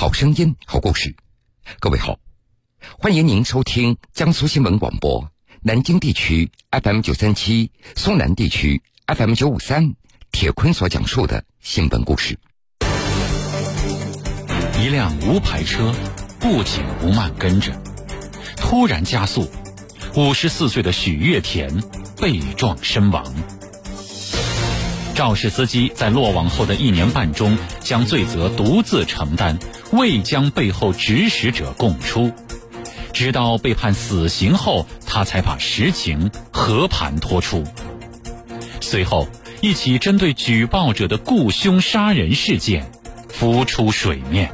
好声音，好故事。各位好，欢迎您收听江苏新闻广播南京地区 FM 九三七、苏南地区 FM 九五三。铁坤所讲述的新闻故事。一辆无牌车不紧不慢跟着，突然加速，五十四岁的许月田被撞身亡。肇事司机在落网后的一年半中，将罪责独自承担，未将背后指使者供出，直到被判死刑后，他才把实情和盘托出。随后，一起针对举报者的雇凶杀人事件浮出水面。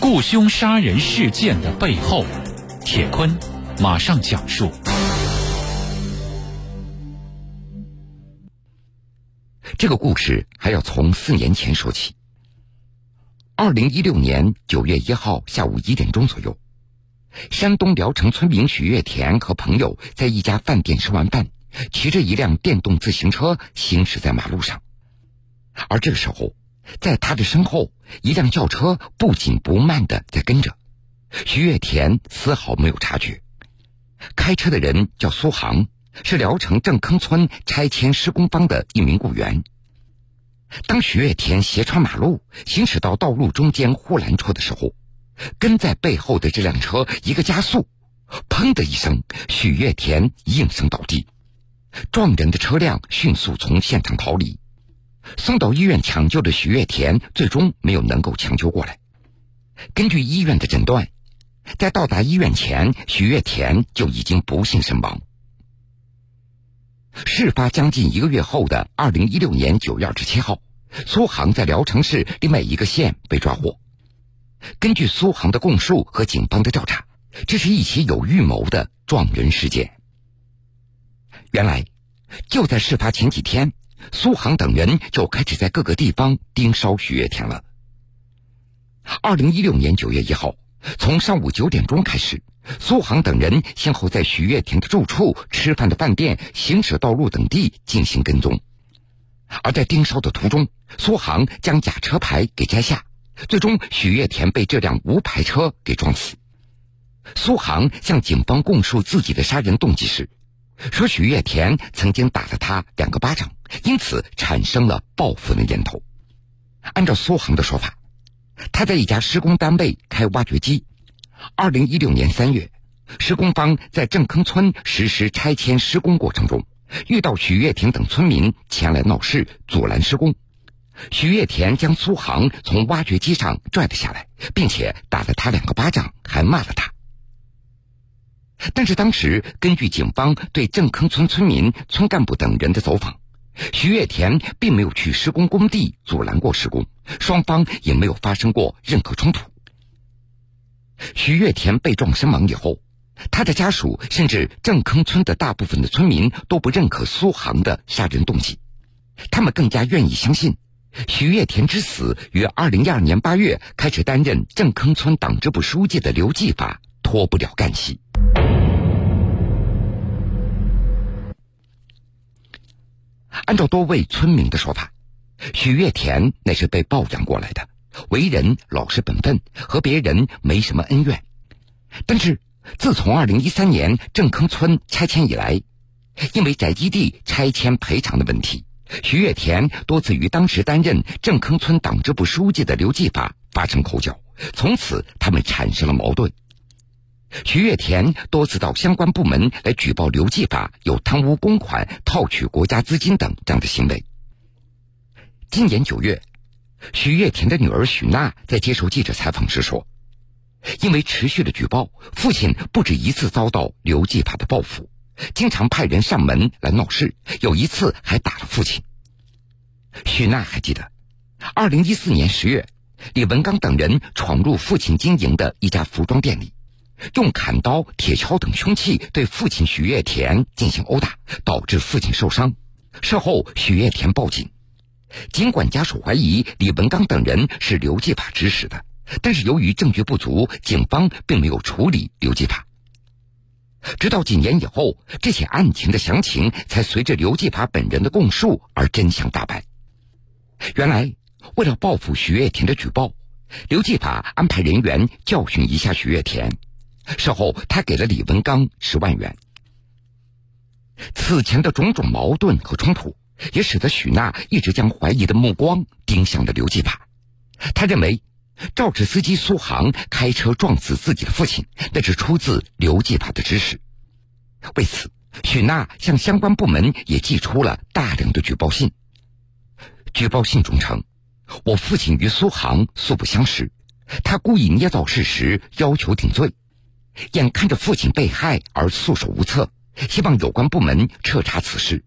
雇凶杀人事件的背后，铁坤马上讲述。这个故事还要从四年前说起。二零一六年九月一号下午一点钟左右，山东聊城村民许月田和朋友在一家饭店吃完饭，骑着一辆电动自行车行驶在马路上。而这个时候，在他的身后，一辆轿车不紧不慢的在跟着。徐月田丝毫没有察觉。开车的人叫苏航。是聊城正坑村拆迁施工方的一名雇员。当许月田斜穿马路，行驶到道路中间护栏处的时候，跟在背后的这辆车一个加速，砰的一声，许月田应声倒地。撞人的车辆迅速从现场逃离，送到医院抢救的许月田最终没有能够抢救过来。根据医院的诊断，在到达医院前，许月田就已经不幸身亡。事发将近一个月后的二零一六年九月二十七号，苏杭在聊城市另外一个县被抓获。根据苏杭的供述和警方的调查，这是一起有预谋的撞人事件。原来，就在事发前几天，苏杭等人就开始在各个地方盯梢许月天了。二零一六年九月一号，从上午九点钟开始。苏杭等人先后在许月田的住处、吃饭的饭店、行驶道路等地进行跟踪，而在盯梢的途中，苏杭将假车牌给摘下，最终许月田被这辆无牌车给撞死。苏杭向警方供述自己的杀人动机时，说许月田曾经打了他两个巴掌，因此产生了报复的念头。按照苏杭的说法，他在一家施工单位开挖掘机。二零一六年三月，施工方在正坑村实施拆迁施工过程中，遇到许月田等村民前来闹事，阻拦施工。许月田将苏杭从挖掘机上拽了下来，并且打了他两个巴掌，还骂了他。但是当时根据警方对正坑村村民、村干部等人的走访，徐月田并没有去施工工地阻拦过施工，双方也没有发生过任何冲突。徐月田被撞身亡以后，他的家属甚至正坑村的大部分的村民都不认可苏杭的杀人动机，他们更加愿意相信，徐月田之死与二零一二年八月开始担任正坑村党支部书记的刘继发脱不了干系。按照多位村民的说法，许月田那是被抱养过来的。为人老实本分，和别人没什么恩怨。但是，自从二零一三年正坑村拆迁以来，因为宅基地拆迁赔偿的问题，许月田多次与当时担任正坑村党支部书记的刘继发发生口角，从此他们产生了矛盾。徐月田多次到相关部门来举报刘继发有贪污公款、套取国家资金等这样的行为。今年九月。徐月田的女儿许娜在接受记者采访时说：“因为持续的举报，父亲不止一次遭到刘继法的报复，经常派人上门来闹事，有一次还打了父亲。”许娜还记得，二零一四年十月，李文刚等人闯入父亲经营的一家服装店里，用砍刀、铁锹等凶器对父亲许月田进行殴打，导致父亲受伤。事后，许月田报警。尽管家属怀疑李文刚等人是刘继法指使的，但是由于证据不足，警方并没有处理刘继法。直到几年以后，这起案情的详情才随着刘继法本人的供述而真相大白。原来，为了报复徐月田的举报，刘继法安排人员教训一下许月田，事后他给了李文刚十万元。此前的种种矛盾和冲突，也使得许娜一直将怀疑的目光盯向了刘继法。他认为，肇事司机苏杭开车撞死自己的父亲，那是出自刘继法的指使。为此，许娜向相关部门也寄出了大量的举报信。举报信中称：“我父亲与苏杭素不相识，他故意捏造事实，要求顶罪。眼看着父亲被害而束手无策，希望有关部门彻查此事。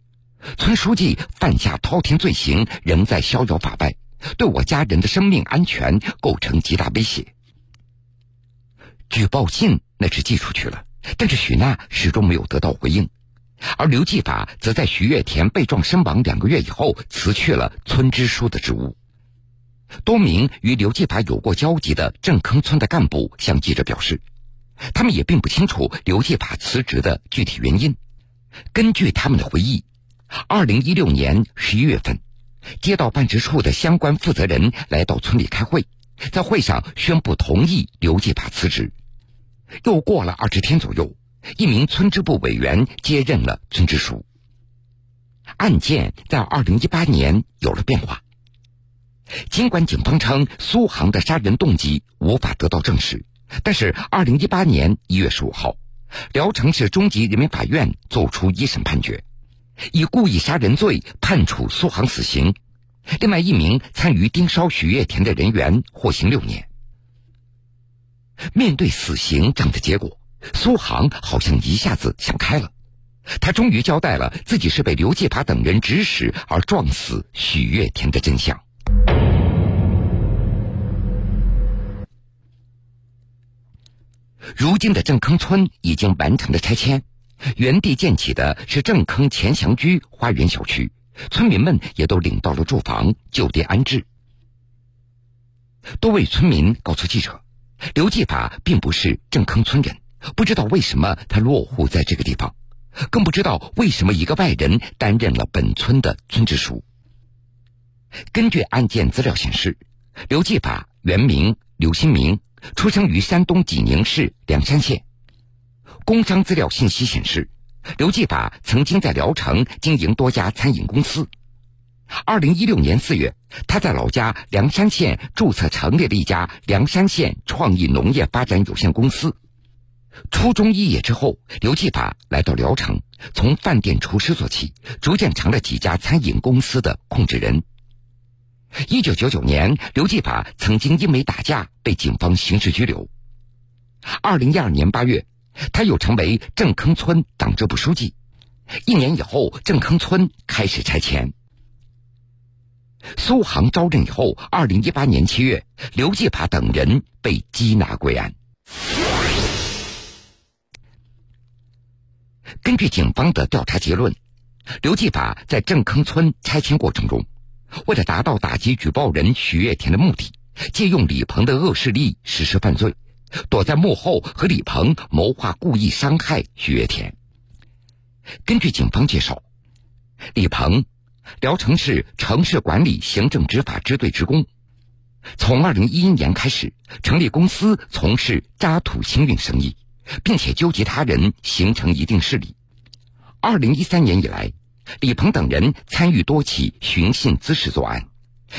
村书记犯下滔天罪行，仍在逍遥法外，对我家人的生命安全构成极大威胁。”举报信那是寄出去了，但是许娜始终没有得到回应。而刘继法则在徐月田被撞身亡两个月以后辞去了村支书的职务。多名与刘继法有过交集的镇坑村的干部向记者表示，他们也并不清楚刘继法辞职的具体原因。根据他们的回忆，二零一六年十一月份，街道办事处的相关负责人来到村里开会，在会上宣布同意刘继法辞职。又过了二十天左右。一名村支部委员接任了村支书。案件在二零一八年有了变化。尽管警方称苏杭的杀人动机无法得到证实，但是二零一八年一月十五号，聊城市中级人民法院作出一审判决，以故意杀人罪判处苏杭死刑，另外一名参与盯梢许月田的人员获刑六年。面对死刑这样的结果。苏杭好像一下子想开了，他终于交代了自己是被刘继法等人指使而撞死许月田的真相。如今的镇坑村已经完成了拆迁，原地建起的是镇坑钱祥居花园小区，村民们也都领到了住房，就地安置。多位村民告诉记者，刘继法并不是镇坑村人。不知道为什么他落户在这个地方，更不知道为什么一个外人担任了本村的村支书。根据案件资料显示，刘继法原名刘新明，出生于山东济宁市梁山县。工商资料信息显示，刘继法曾经在聊城经营多家餐饮公司。二零一六年四月，他在老家梁山县注册成立了一家梁山县创意农业发展有限公司。初中毕业之后，刘继法来到聊城，从饭店厨师做起，逐渐成了几家餐饮公司的控制人。一九九九年，刘继法曾经因为打架被警方刑事拘留。二零一二年八月，他又成为郑坑村党支部书记。一年以后，郑坑村开始拆迁。苏杭招认以后，二零一八年七月，刘继法等人被缉拿归案。根据警方的调查结论，刘继法在郑坑村拆迁过程中，为了达到打击举报人许月田的目的，借用李鹏的恶势力实施犯罪，躲在幕后和李鹏谋划故意伤害许月田。根据警方介绍，李鹏，聊城市城市管理行政执法支队职工，从二零一一年开始成立公司，从事渣土清运生意。并且纠集他人形成一定势力。二零一三年以来，李鹏等人参与多起寻衅滋事作案，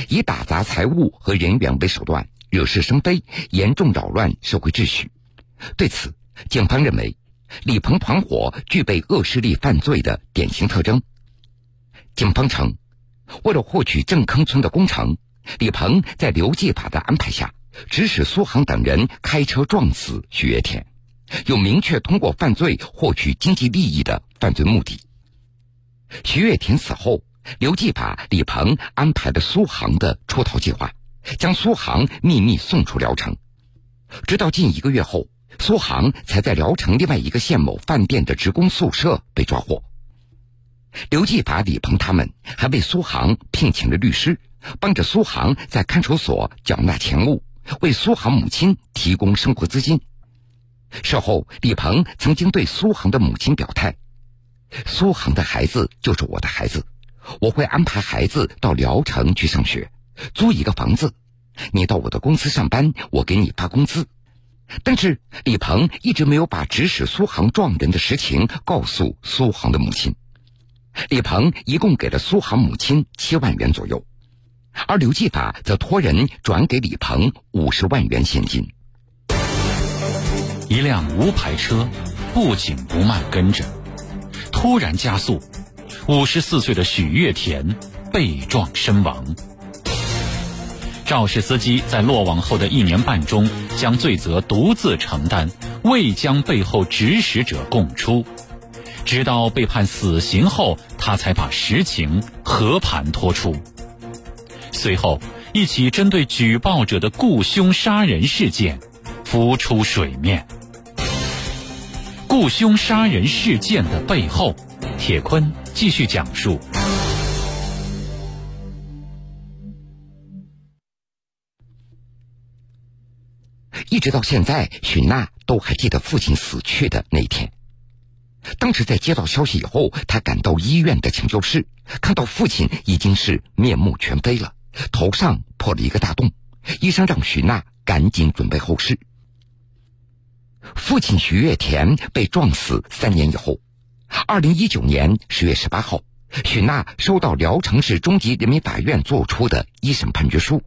以打砸财物和人员为手段，惹是生非，严重扰乱社会秩序。对此，警方认为，李鹏团伙具备恶势力犯罪的典型特征。警方称，为了获取镇坑村的工程，李鹏在刘继法的安排下，指使苏杭等人开车撞死许月田。有明确通过犯罪获取经济利益的犯罪目的。徐月田死后，刘继法、李鹏安排了苏杭的出逃计划，将苏杭秘密送出聊城。直到近一个月后，苏杭才在聊城另外一个县某饭店的职工宿舍被抓获。刘继法、李鹏他们还为苏杭聘请了律师，帮着苏杭在看守所缴纳钱物，为苏杭母亲提供生活资金。事后，李鹏曾经对苏杭的母亲表态：“苏杭的孩子就是我的孩子，我会安排孩子到聊城去上学，租一个房子。你到我的公司上班，我给你发工资。但是李鹏一直没有把指使苏杭撞人的实情告诉苏杭的母亲。李鹏一共给了苏杭母亲七万元左右，而刘继法则托人转给李鹏五十万元现金。一辆无牌车不紧不慢跟着，突然加速，五十四岁的许月田被撞身亡。肇事司机在落网后的一年半中，将罪责独自承担，未将背后指使者供出，直到被判死刑后，他才把实情和盘托出。随后，一起针对举报者的雇凶杀人事件浮出水面。雇凶杀人事件的背后，铁坤继续讲述。一直到现在，许娜都还记得父亲死去的那天。当时在接到消息以后，他赶到医院的抢救室，看到父亲已经是面目全非了，头上破了一个大洞。医生让许娜赶紧准备后事。父亲许月田被撞死三年以后，二零一九年十月十八号，许娜收到聊城市中级人民法院作出的一审判决书。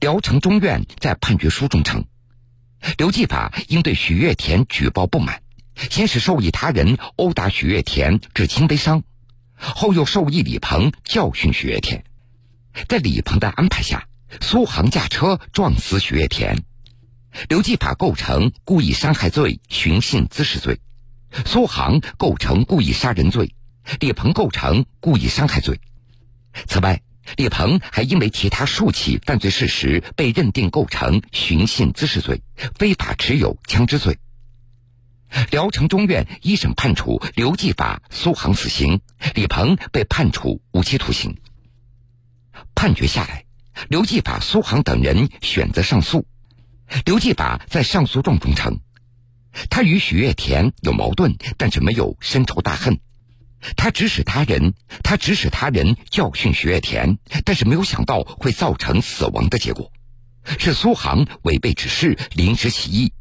聊城中院在判决书中称，刘继法应对许月田举报不满，先是授意他人殴打许月田致轻微伤，后又授意李鹏教训许月田。在李鹏的安排下，苏杭驾车撞死许月田。刘继法构成故意伤害罪、寻衅滋事罪，苏杭构成故意杀人罪，李鹏构成故意伤害罪。此外，李鹏还因为其他数起犯罪事实被认定构成寻衅滋事罪、非法持有枪支罪。聊城中院一审判处刘继法、苏杭死刑，李鹏被判处无期徒刑。判决下来，刘继法、苏杭等人选择上诉。刘继法在上诉状中称，他与许月田有矛盾，但是没有深仇大恨。他指使他人，他指使他人教训许月田，但是没有想到会造成死亡的结果，是苏杭违背指示临时起意。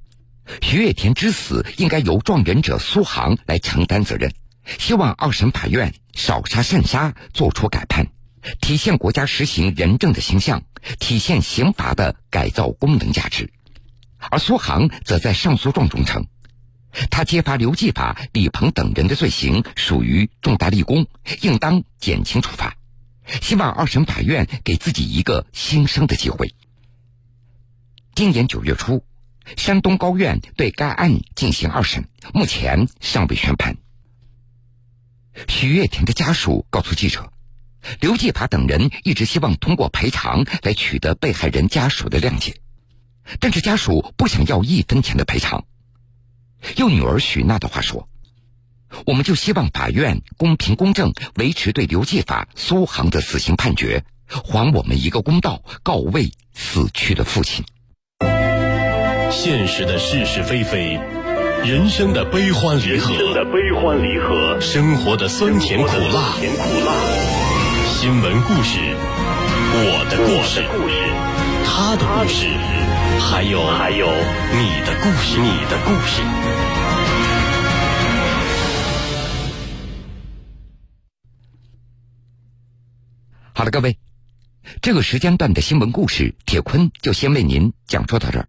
许月田之死应该由撞人者苏杭来承担责任。希望二审法院少杀善杀，作出改判，体现国家实行仁政的形象，体现刑罚的改造功能价值。而苏杭则在上诉状中称。他揭发刘继法、李鹏等人的罪行属于重大立功，应当减轻处罚。希望二审法院给自己一个新生的机会。今年九月初，山东高院对该案进行二审，目前尚未宣判。许月田的家属告诉记者，刘继法等人一直希望通过赔偿来取得被害人家属的谅解，但是家属不想要一分钱的赔偿。用女儿许娜的话说：“我们就希望法院公平公正，维持对刘继法、苏杭的死刑判决，还我们一个公道，告慰死去的父亲。”现实的是是非非，人生的悲欢离合，人生的悲欢离合，生活的酸甜苦辣，甜苦辣。新闻故事，我的故事，故事，他的故事，还有还有你的故事，你的故事。好了，各位，这个时间段的新闻故事，铁坤就先为您讲述到这儿。